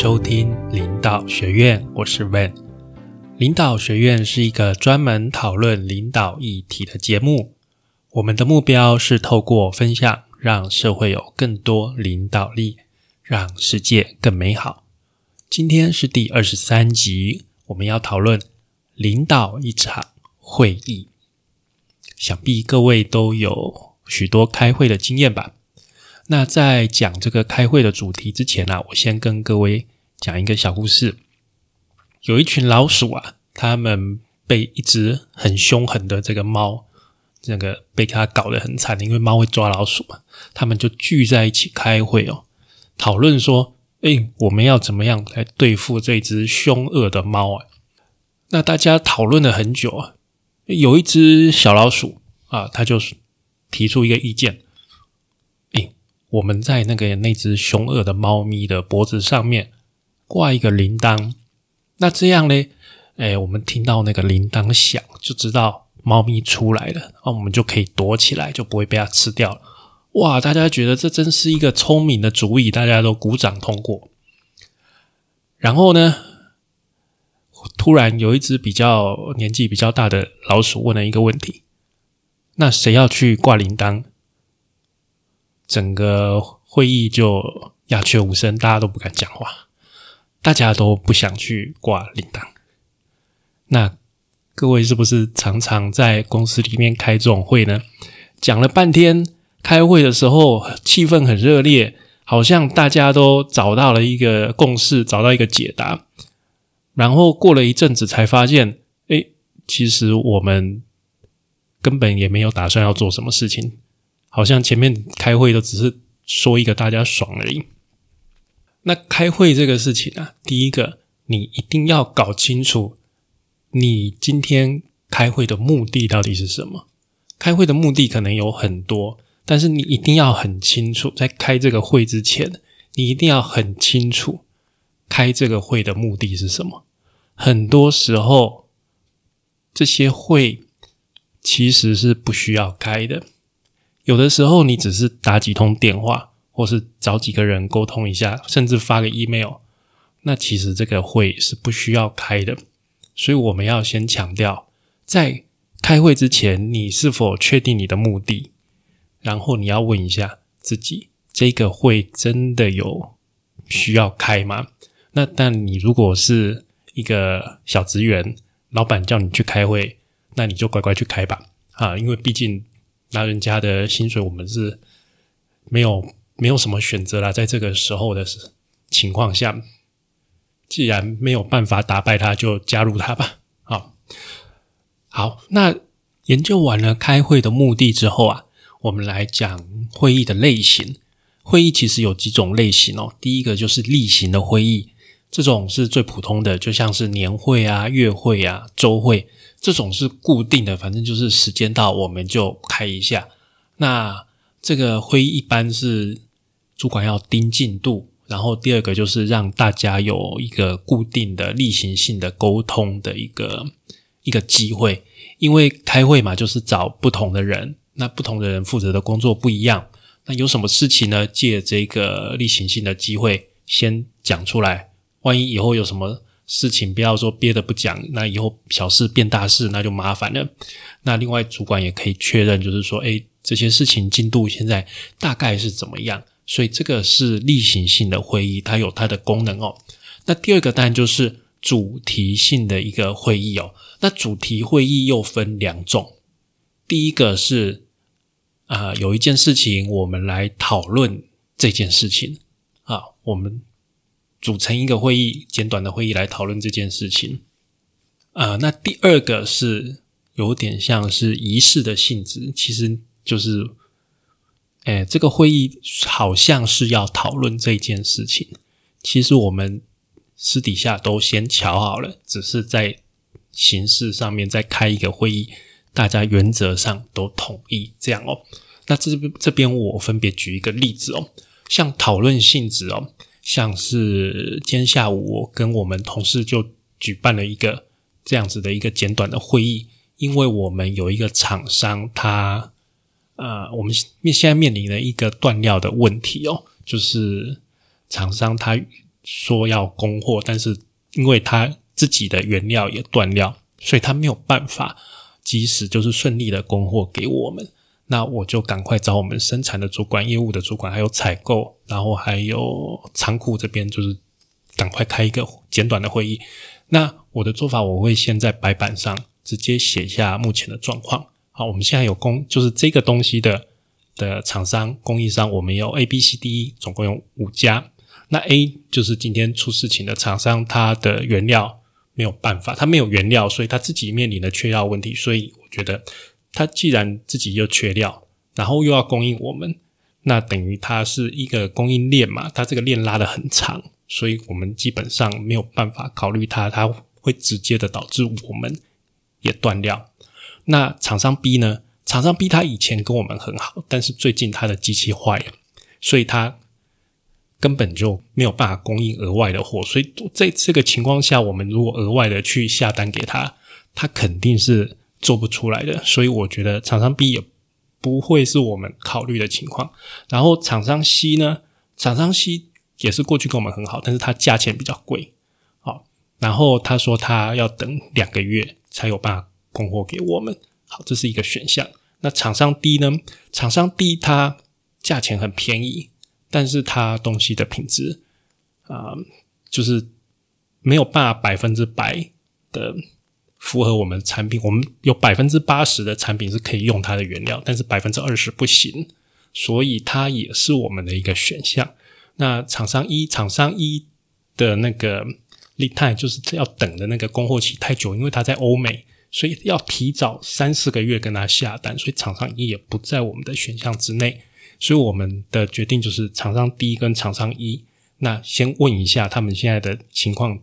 收听领导学院，我是 Van。领导学院是一个专门讨论领导议题的节目。我们的目标是透过分享，让社会有更多领导力，让世界更美好。今天是第二十三集，我们要讨论领导一场会议。想必各位都有许多开会的经验吧？那在讲这个开会的主题之前呢，我先跟各位讲一个小故事。有一群老鼠啊，他们被一只很凶狠的这个猫，这个被它搞得很惨，因为猫会抓老鼠嘛。他们就聚在一起开会哦，讨论说：“哎，我们要怎么样来对付这只凶恶的猫啊？”那大家讨论了很久啊，有一只小老鼠啊，他就提出一个意见。我们在那个那只凶恶的猫咪的脖子上面挂一个铃铛，那这样呢？哎，我们听到那个铃铛响，就知道猫咪出来了，那我们就可以躲起来，就不会被它吃掉了。哇！大家觉得这真是一个聪明的主意，大家都鼓掌通过。然后呢，突然有一只比较年纪比较大的老鼠问了一个问题：那谁要去挂铃铛？整个会议就鸦雀无声，大家都不敢讲话，大家都不想去挂铃铛。那各位是不是常常在公司里面开这种会呢？讲了半天，开会的时候气氛很热烈，好像大家都找到了一个共识，找到一个解答。然后过了一阵子，才发现，哎，其实我们根本也没有打算要做什么事情。好像前面开会都只是说一个大家爽而已。那开会这个事情啊，第一个你一定要搞清楚，你今天开会的目的到底是什么。开会的目的可能有很多，但是你一定要很清楚，在开这个会之前，你一定要很清楚开这个会的目的是什么。很多时候，这些会其实是不需要开的。有的时候，你只是打几通电话，或是找几个人沟通一下，甚至发个 email，那其实这个会是不需要开的。所以我们要先强调，在开会之前，你是否确定你的目的？然后你要问一下自己，这个会真的有需要开吗？那但你如果是一个小职员，老板叫你去开会，那你就乖乖去开吧，啊，因为毕竟。拿人家的薪水，我们是没有没有什么选择啦。在这个时候的情况下，既然没有办法打败他，就加入他吧。好，好，那研究完了开会的目的之后啊，我们来讲会议的类型。会议其实有几种类型哦。第一个就是例行的会议，这种是最普通的，就像是年会啊、月会啊、周会。这种是固定的，反正就是时间到我们就开一下。那这个会议一般是主管要盯进度，然后第二个就是让大家有一个固定的例行性的沟通的一个一个机会。因为开会嘛，就是找不同的人，那不同的人负责的工作不一样。那有什么事情呢？借这个例行性的机会先讲出来，万一以后有什么。事情不要说憋着不讲，那以后小事变大事，那就麻烦了。那另外主管也可以确认，就是说，哎，这些事情进度现在大概是怎么样？所以这个是例行性的会议，它有它的功能哦。那第二个当然就是主题性的一个会议哦。那主题会议又分两种，第一个是啊，有一件事情我们来讨论这件事情啊，我们。组成一个会议，简短的会议来讨论这件事情。啊，那第二个是有点像是仪式的性质，其实就是，哎，这个会议好像是要讨论这件事情。其实我们私底下都先瞧好了，只是在形式上面再开一个会议，大家原则上都同意这样哦。那这边这边我分别举一个例子哦，像讨论性质哦。像是今天下午，我跟我们同事就举办了一个这样子的一个简短的会议，因为我们有一个厂商，他呃，我们面现在面临的一个断料的问题哦，就是厂商他说要供货，但是因为他自己的原料也断料，所以他没有办法及时就是顺利的供货给我们。那我就赶快找我们生产的主管、业务的主管，还有采购，然后还有仓库这边，就是赶快开一个简短的会议。那我的做法，我会先在白板上直接写下目前的状况。好，我们现在有供，就是这个东西的的厂商、供应商，我们有 A、B、C、D，总共有五家。那 A 就是今天出事情的厂商，它的原料没有办法，它没有原料，所以它自己面临的缺料问题。所以我觉得。他既然自己又缺料，然后又要供应我们，那等于它是一个供应链嘛？它这个链拉的很长，所以我们基本上没有办法考虑它，它会直接的导致我们也断料。那厂商 B 呢？厂商 B 他以前跟我们很好，但是最近他的机器坏了，所以他根本就没有办法供应额外的货。所以在这个情况下，我们如果额外的去下单给他，他肯定是。做不出来的，所以我觉得厂商 B 也不会是我们考虑的情况。然后厂商 C 呢，厂商 C 也是过去跟我们很好，但是它价钱比较贵，好，然后他说他要等两个月才有办法供货给我们，好，这是一个选项。那厂商 D 呢？厂商 D 它价钱很便宜，但是它东西的品质啊，就是没有办法百分之百的。符合我们产品，我们有百分之八十的产品是可以用它的原料，但是百分之二十不行，所以它也是我们的一个选项。那厂商一，厂商一的那个 lead time 就是要等的那个供货期太久，因为它在欧美，所以要提早三四个月跟他下单，所以厂商一也不在我们的选项之内。所以我们的决定就是厂商 D 跟厂商一，那先问一下他们现在的情况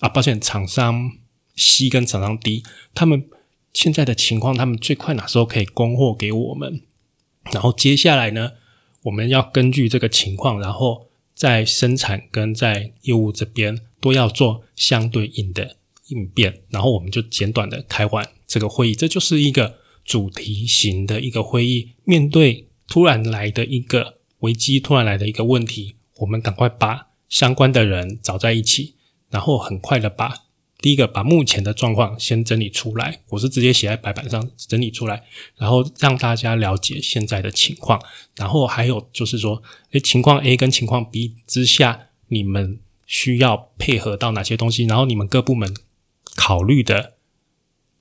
啊，抱歉，厂商。C 跟厂商 D，他们现在的情况，他们最快哪时候可以供货给我们？然后接下来呢，我们要根据这个情况，然后在生产跟在业务这边都要做相对应的应变。然后我们就简短的开完这个会议，这就是一个主题型的一个会议。面对突然来的一个危机，突然来的一个问题，我们赶快把相关的人找在一起，然后很快的把。第一个，把目前的状况先整理出来，我是直接写在白板上整理出来，然后让大家了解现在的情况。然后还有就是说，诶，情况 A 跟情况 B 之下，你们需要配合到哪些东西？然后你们各部门考虑的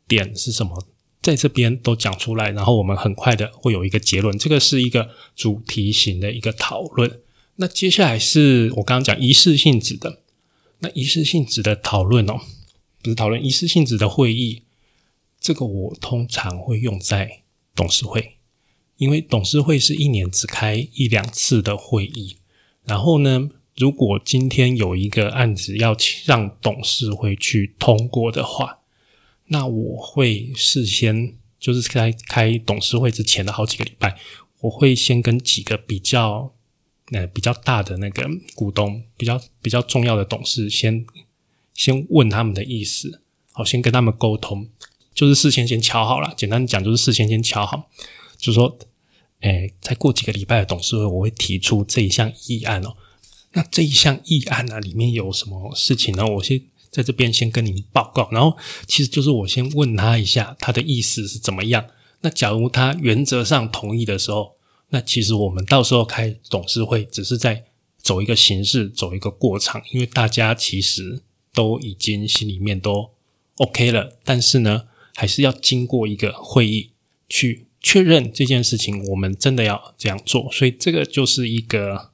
点是什么？在这边都讲出来，然后我们很快的会有一个结论。这个是一个主题型的一个讨论。那接下来是我刚刚讲仪式性质的，那仪式性质的讨论哦。不是讨论仪式性质的会议，这个我通常会用在董事会，因为董事会是一年只开一两次的会议。然后呢，如果今天有一个案子要让董事会去通过的话，那我会事先就是在开董事会之前的好几个礼拜，我会先跟几个比较呃比较大的那个股东，比较比较重要的董事先。先问他们的意思，好，先跟他们沟通，就是事先先敲好了。简单讲，就是事先先敲好，就是说，哎，再过几个礼拜的董事会，我会提出这一项议案哦。那这一项议案呢，里面有什么事情呢？我先在这边先跟您报告。然后，其实就是我先问他一下，他的意思是怎么样。那假如他原则上同意的时候，那其实我们到时候开董事会，只是在走一个形式，走一个过场，因为大家其实。都已经心里面都 OK 了，但是呢，还是要经过一个会议去确认这件事情，我们真的要这样做。所以这个就是一个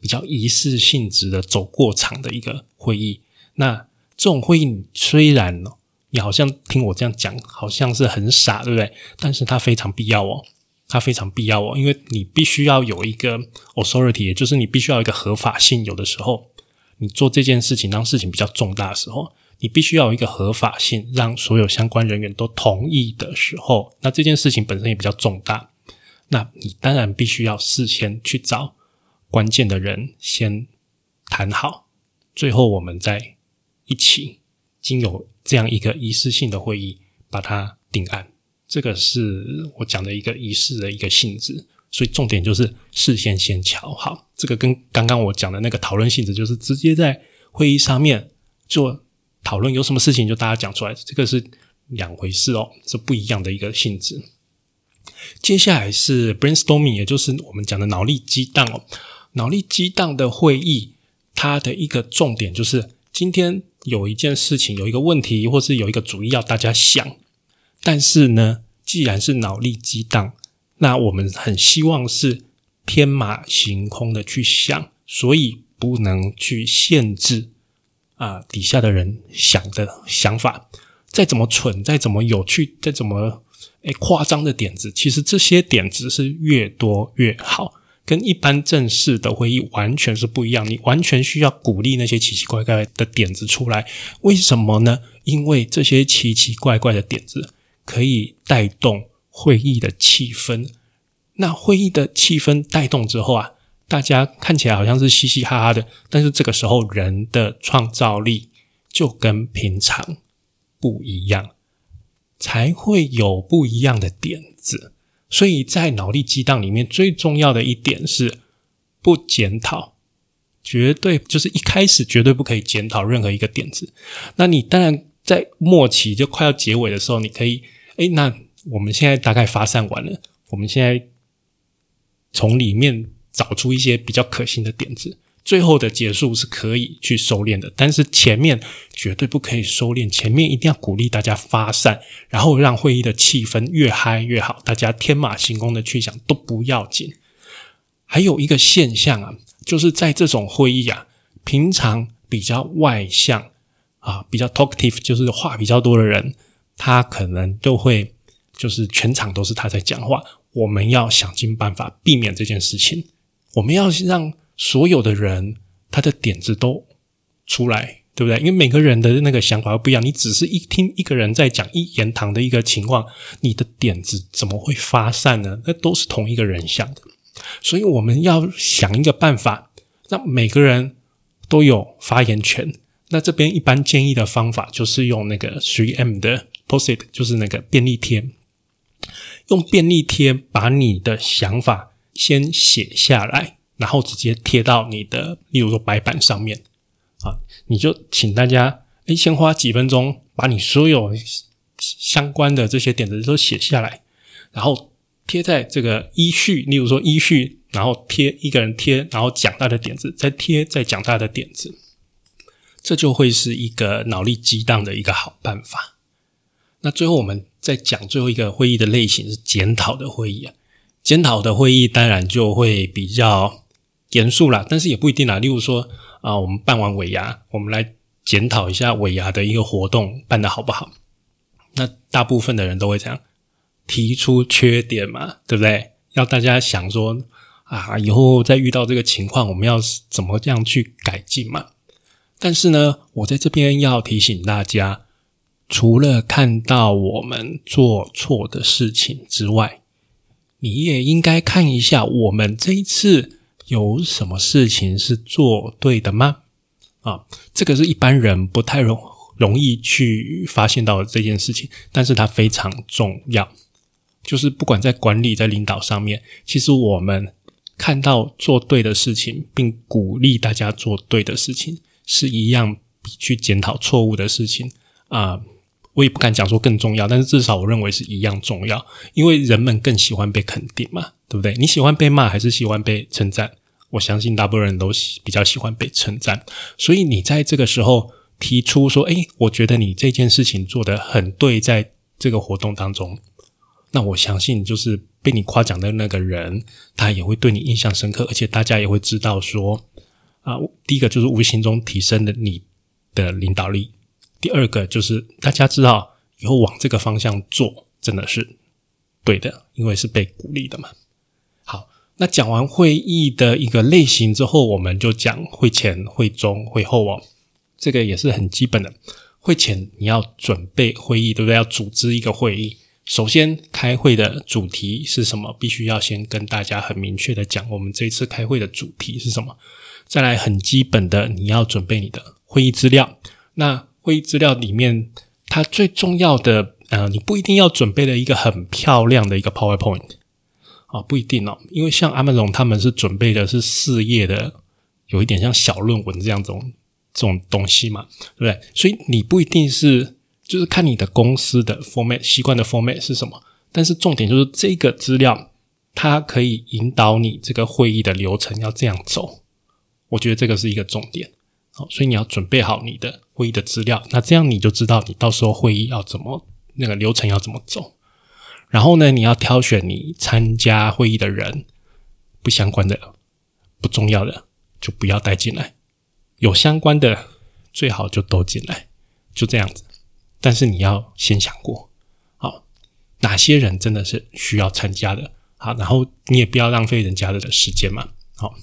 比较仪式性质的走过场的一个会议。那这种会议虽然你好像听我这样讲，好像是很傻，对不对？但是它非常必要哦，它非常必要哦，因为你必须要有一个 authority，也就是你必须要一个合法性，有的时候。你做这件事情，当事情比较重大的时候，你必须要有一个合法性，让所有相关人员都同意的时候，那这件事情本身也比较重大，那你当然必须要事先去找关键的人先谈好，最后我们再一起经有这样一个仪式性的会议把它定案。这个是我讲的一个仪式的一个性质。所以重点就是事先先瞧好。这个跟刚刚我讲的那个讨论性质，就是直接在会议上面做讨论，有什么事情就大家讲出来，这个是两回事哦，是不一样的一个性质。接下来是 brainstorming，也就是我们讲的脑力激荡哦。脑力激荡的会议，它的一个重点就是今天有一件事情，有一个问题，或是有一个主意要大家想。但是呢，既然是脑力激荡，那我们很希望是天马行空的去想，所以不能去限制啊底下的人想的想法。再怎么蠢，再怎么有趣，再怎么诶夸张的点子，其实这些点子是越多越好。跟一般正式的会议完全是不一样，你完全需要鼓励那些奇奇怪怪的点子出来。为什么呢？因为这些奇奇怪怪的点子可以带动会议的气氛。那会议的气氛带动之后啊，大家看起来好像是嘻嘻哈哈的，但是这个时候人的创造力就跟平常不一样，才会有不一样的点子。所以在脑力激荡里面，最重要的一点是不检讨，绝对就是一开始绝对不可以检讨任何一个点子。那你当然在末期就快要结尾的时候，你可以，哎，那我们现在大概发散完了，我们现在从里面找出一些比较可行的点子。最后的结束是可以去收敛的，但是前面绝对不可以收敛。前面一定要鼓励大家发散，然后让会议的气氛越嗨越好，大家天马行空的去想都不要紧。还有一个现象啊，就是在这种会议啊，平常比较外向啊，比较 talkative，就是话比较多的人，他可能都会就是全场都是他在讲话。我们要想尽办法避免这件事情，我们要让。所有的人，他的点子都出来，对不对？因为每个人的那个想法不一样，你只是一听一个人在讲一言堂的一个情况，你的点子怎么会发散呢？那都是同一个人想的，所以我们要想一个办法，让每个人都有发言权。那这边一般建议的方法就是用那个 Three M 的 Post-it，就是那个便利贴，用便利贴把你的想法先写下来。然后直接贴到你的，例如说白板上面啊，你就请大家诶先花几分钟把你所有相关的这些点子都写下来，然后贴在这个依序，例如说依序，然后贴一个人贴，然后讲他的点子，再贴再讲他的点子，这就会是一个脑力激荡的一个好办法。那最后我们再讲最后一个会议的类型是检讨的会议啊，检讨的会议当然就会比较。严肃啦，但是也不一定啦。例如说啊，我们办完尾牙，我们来检讨一下尾牙的一个活动办的好不好。那大部分的人都会这样提出缺点嘛，对不对？要大家想说啊，以后再遇到这个情况，我们要怎么这样去改进嘛？但是呢，我在这边要提醒大家，除了看到我们做错的事情之外，你也应该看一下我们这一次。有什么事情是做对的吗？啊，这个是一般人不太容容易去发现到的这件事情，但是它非常重要。就是不管在管理、在领导上面，其实我们看到做对的事情，并鼓励大家做对的事情，是一样比去检讨错误的事情啊。我也不敢讲说更重要，但是至少我认为是一样重要，因为人们更喜欢被肯定嘛，对不对？你喜欢被骂还是喜欢被称赞？我相信大部分人都喜比较喜欢被称赞，所以你在这个时候提出说：“哎，我觉得你这件事情做得很对，在这个活动当中，那我相信就是被你夸奖的那个人，他也会对你印象深刻，而且大家也会知道说，啊，第一个就是无形中提升了你的领导力，第二个就是大家知道以后往这个方向做真的是对的，因为是被鼓励的嘛。”那讲完会议的一个类型之后，我们就讲会前、会中、会后哦。这个也是很基本的。会前你要准备会议，对不对？要组织一个会议，首先开会的主题是什么？必须要先跟大家很明确的讲，我们这次开会的主题是什么。再来很基本的，你要准备你的会议资料。那会议资料里面，它最重要的，呃，你不一定要准备了一个很漂亮的一个 PowerPoint。啊，不一定哦，因为像阿曼龙他们是准备的是四页的，有一点像小论文这样种这种东西嘛，对不对？所以你不一定是，就是看你的公司的 format 习惯的 format 是什么，但是重点就是这个资料它可以引导你这个会议的流程要这样走，我觉得这个是一个重点。好，所以你要准备好你的会议的资料，那这样你就知道你到时候会议要怎么那个流程要怎么走。然后呢，你要挑选你参加会议的人，不相关的、不重要的就不要带进来，有相关的最好就都进来，就这样子。但是你要先想过，好，哪些人真的是需要参加的，好，然后你也不要浪费人家的时间嘛，好。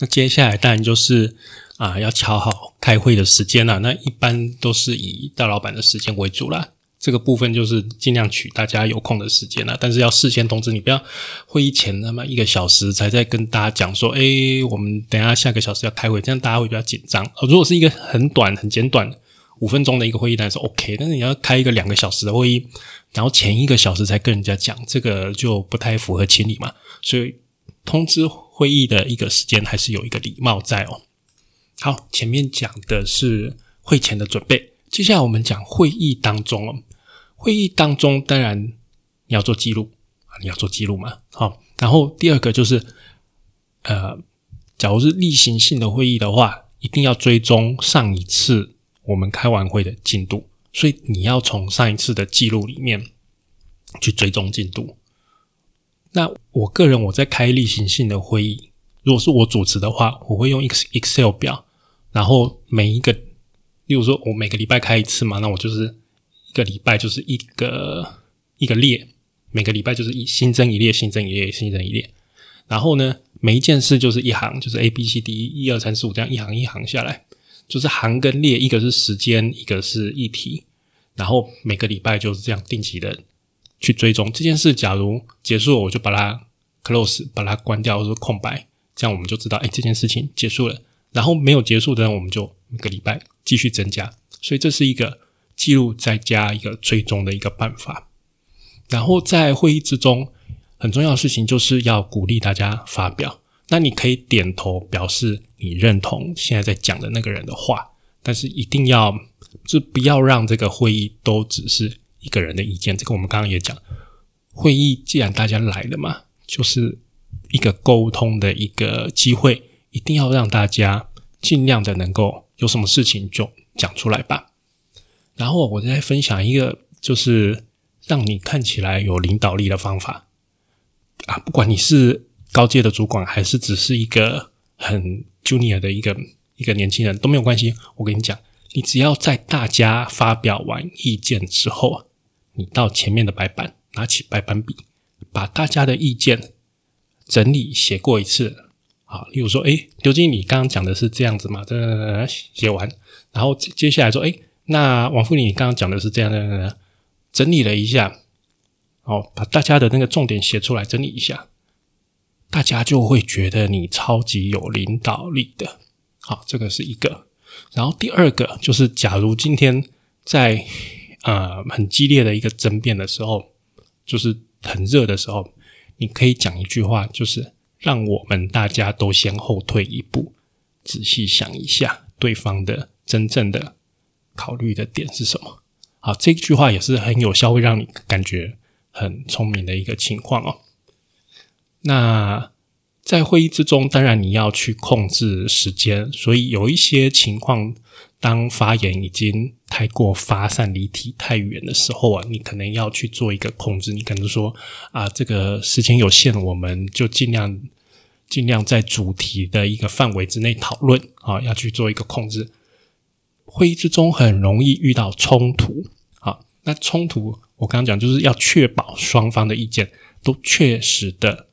那接下来当然就是啊，要敲好开会的时间了。那一般都是以大老板的时间为主啦。这个部分就是尽量取大家有空的时间了，但是要事先通知你，不要会议前那么一个小时才在跟大家讲说，哎，我们等下下个小时要开会，这样大家会比较紧张。如果是一个很短、很简短五分钟的一个会议，当然是 OK。但是你要开一个两个小时的会议，然后前一个小时才跟人家讲，这个就不太符合情理嘛。所以通知会议的一个时间还是有一个礼貌在哦。好，前面讲的是会前的准备，接下来我们讲会议当中哦。会议当中，当然你要做记录啊，你要做记录嘛。好，然后第二个就是，呃，假如是例行性的会议的话，一定要追踪上一次我们开完会的进度，所以你要从上一次的记录里面去追踪进度。那我个人我在开例行性的会议，如果是我主持的话，我会用 X Excel 表，然后每一个，例如说我每个礼拜开一次嘛，那我就是。个礼拜就是一个一个列，每个礼拜就是一新增一列，新增一列，新增一列。然后呢，每一件事就是一行，就是 A B C D 一二三四五这样一行一行下来，就是行跟列，一个是时间，一个是议题。然后每个礼拜就是这样定期的去追踪这件事。假如结束了，我就把它 close，把它关掉，或者空白，这样我们就知道，哎，这件事情结束了。然后没有结束的，我们就每个礼拜继续增加。所以这是一个。记录再加一个追踪的一个办法，然后在会议之中很重要的事情就是要鼓励大家发表。那你可以点头表示你认同现在在讲的那个人的话，但是一定要就不要让这个会议都只是一个人的意见。这个我们刚刚也讲，会议既然大家来了嘛，就是一个沟通的一个机会，一定要让大家尽量的能够有什么事情就讲出来吧。然后我再分享一个，就是让你看起来有领导力的方法啊！不管你是高阶的主管，还是只是一个很 junior 的一个一个年轻人，都没有关系。我跟你讲，你只要在大家发表完意见之后啊，你到前面的白板，拿起白板笔，把大家的意见整理写过一次。好，例如说，哎，刘经理刚刚讲的是这样子嘛？这写完，然后接下来说，哎。那王副理，你刚刚讲的是这样的，整理了一下，哦，把大家的那个重点写出来，整理一下，大家就会觉得你超级有领导力的。好，这个是一个。然后第二个就是，假如今天在呃很激烈的一个争辩的时候，就是很热的时候，你可以讲一句话，就是让我们大家都先后退一步，仔细想一下对方的真正的。考虑的点是什么？好，这句话也是很有效，会让你感觉很聪明的一个情况哦。那在会议之中，当然你要去控制时间，所以有一些情况，当发言已经太过发散、离题太远的时候啊，你可能要去做一个控制。你可能说啊，这个时间有限，我们就尽量尽量在主题的一个范围之内讨论啊，要去做一个控制。会议之中很容易遇到冲突，好，那冲突我刚刚讲就是要确保双方的意见都确实的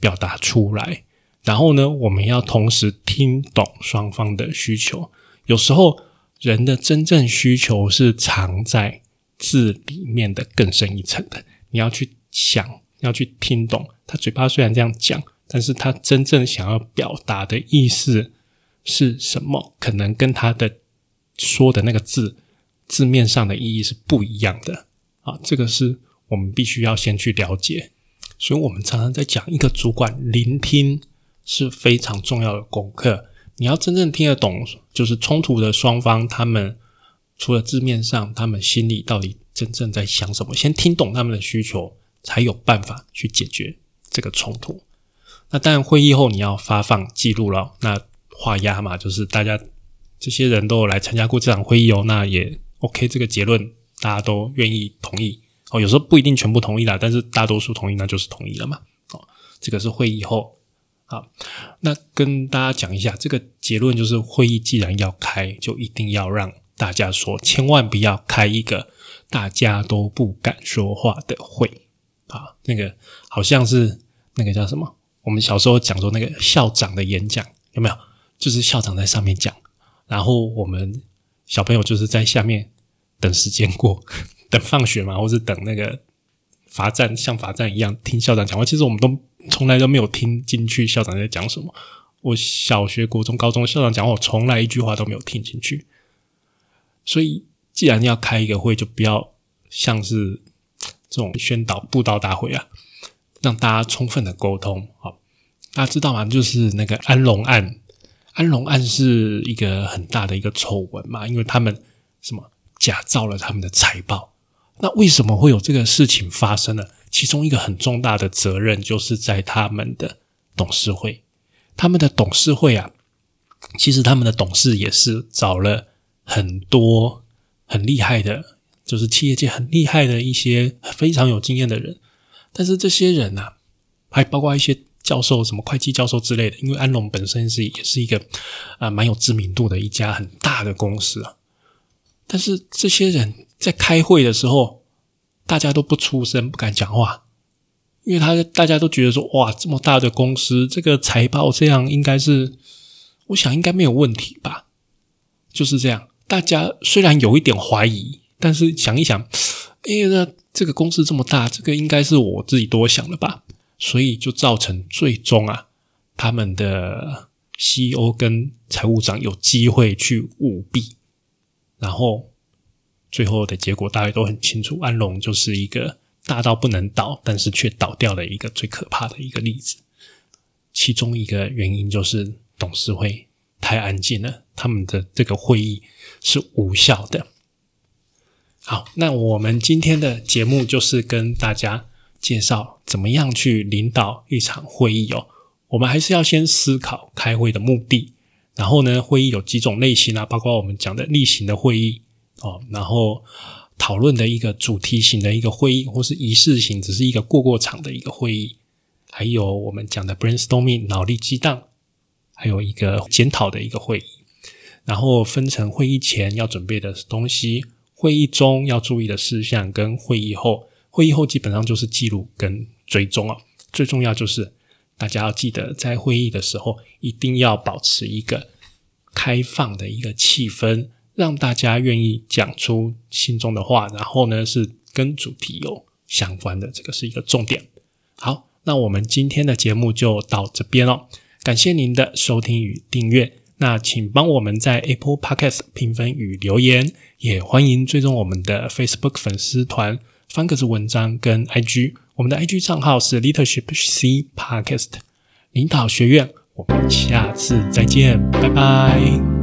表达出来，然后呢，我们要同时听懂双方的需求。有时候人的真正需求是藏在字里面的更深一层的，你要去想，要去听懂。他嘴巴虽然这样讲，但是他真正想要表达的意思是什么？可能跟他的。说的那个字字面上的意义是不一样的啊，这个是我们必须要先去了解。所以我们常常在讲，一个主管聆听是非常重要的功课。你要真正听得懂，就是冲突的双方，他们除了字面上，他们心里到底真正在想什么？先听懂他们的需求，才有办法去解决这个冲突。那当然，会议后你要发放记录了。那画押嘛，就是大家这些人都有来参加过这场会议哦，那也 OK，这个结论大家都愿意同意哦。有时候不一定全部同意啦，但是大多数同意，那就是同意了嘛。哦，这个是会议后。好，那跟大家讲一下，这个结论就是：会议既然要开，就一定要让大家说，千万不要开一个大家都不敢说话的会啊。那个好像是那个叫什么？我们小时候讲说那个校长的演讲有没有？就是校长在上面讲，然后我们小朋友就是在下面等时间过，等放学嘛，或是等那个罚站，像罚站一样听校长讲话。其实我们都。从来都没有听进去校长在讲什么。我小学、国中、高中校长讲话，我从来一句话都没有听进去。所以，既然要开一个会，就不要像是这种宣导布道大会啊，让大家充分的沟通。好，大家知道吗？就是那个安龙案，安龙案是一个很大的一个丑闻嘛，因为他们什么假造了他们的财报。那为什么会有这个事情发生呢？其中一个很重大的责任，就是在他们的董事会。他们的董事会啊，其实他们的董事也是找了很多很厉害的，就是企业界很厉害的一些非常有经验的人。但是这些人呢，还包括一些教授，什么会计教授之类的。因为安龙本身是也是一个啊蛮有知名度的一家很大的公司啊。但是这些人在开会的时候，大家都不出声，不敢讲话，因为他大家都觉得说，哇，这么大的公司，这个财报这样，应该是，我想应该没有问题吧？就是这样，大家虽然有一点怀疑，但是想一想，哎，那这个公司这么大，这个应该是我自己多想了吧？所以就造成最终啊，他们的 CEO 跟财务长有机会去舞弊，然后。最后的结果大家都很清楚，安龙就是一个大到不能倒，但是却倒掉的一个最可怕的一个例子。其中一个原因就是董事会太安静了，他们的这个会议是无效的。好，那我们今天的节目就是跟大家介绍怎么样去领导一场会议哦。我们还是要先思考开会的目的，然后呢，会议有几种类型啊，包括我们讲的例行的会议。哦，然后讨论的一个主题型的一个会议，或是仪式型，只是一个过过场的一个会议，还有我们讲的 brainstorming 脑力激荡，还有一个检讨的一个会议，然后分成会议前要准备的东西，会议中要注意的事项，跟会议后，会议后基本上就是记录跟追踪啊。最重要就是大家要记得，在会议的时候一定要保持一个开放的一个气氛。让大家愿意讲出心中的话，然后呢是跟主题有相关的，这个是一个重点。好，那我们今天的节目就到这边了，感谢您的收听与订阅。那请帮我们在 Apple Podcast 评分与留言，也欢迎追踪我们的 Facebook 粉丝团方格子文章跟 IG，我们的 IG 账号是 Leadership C Podcast 领导学院。我们下次再见，拜拜。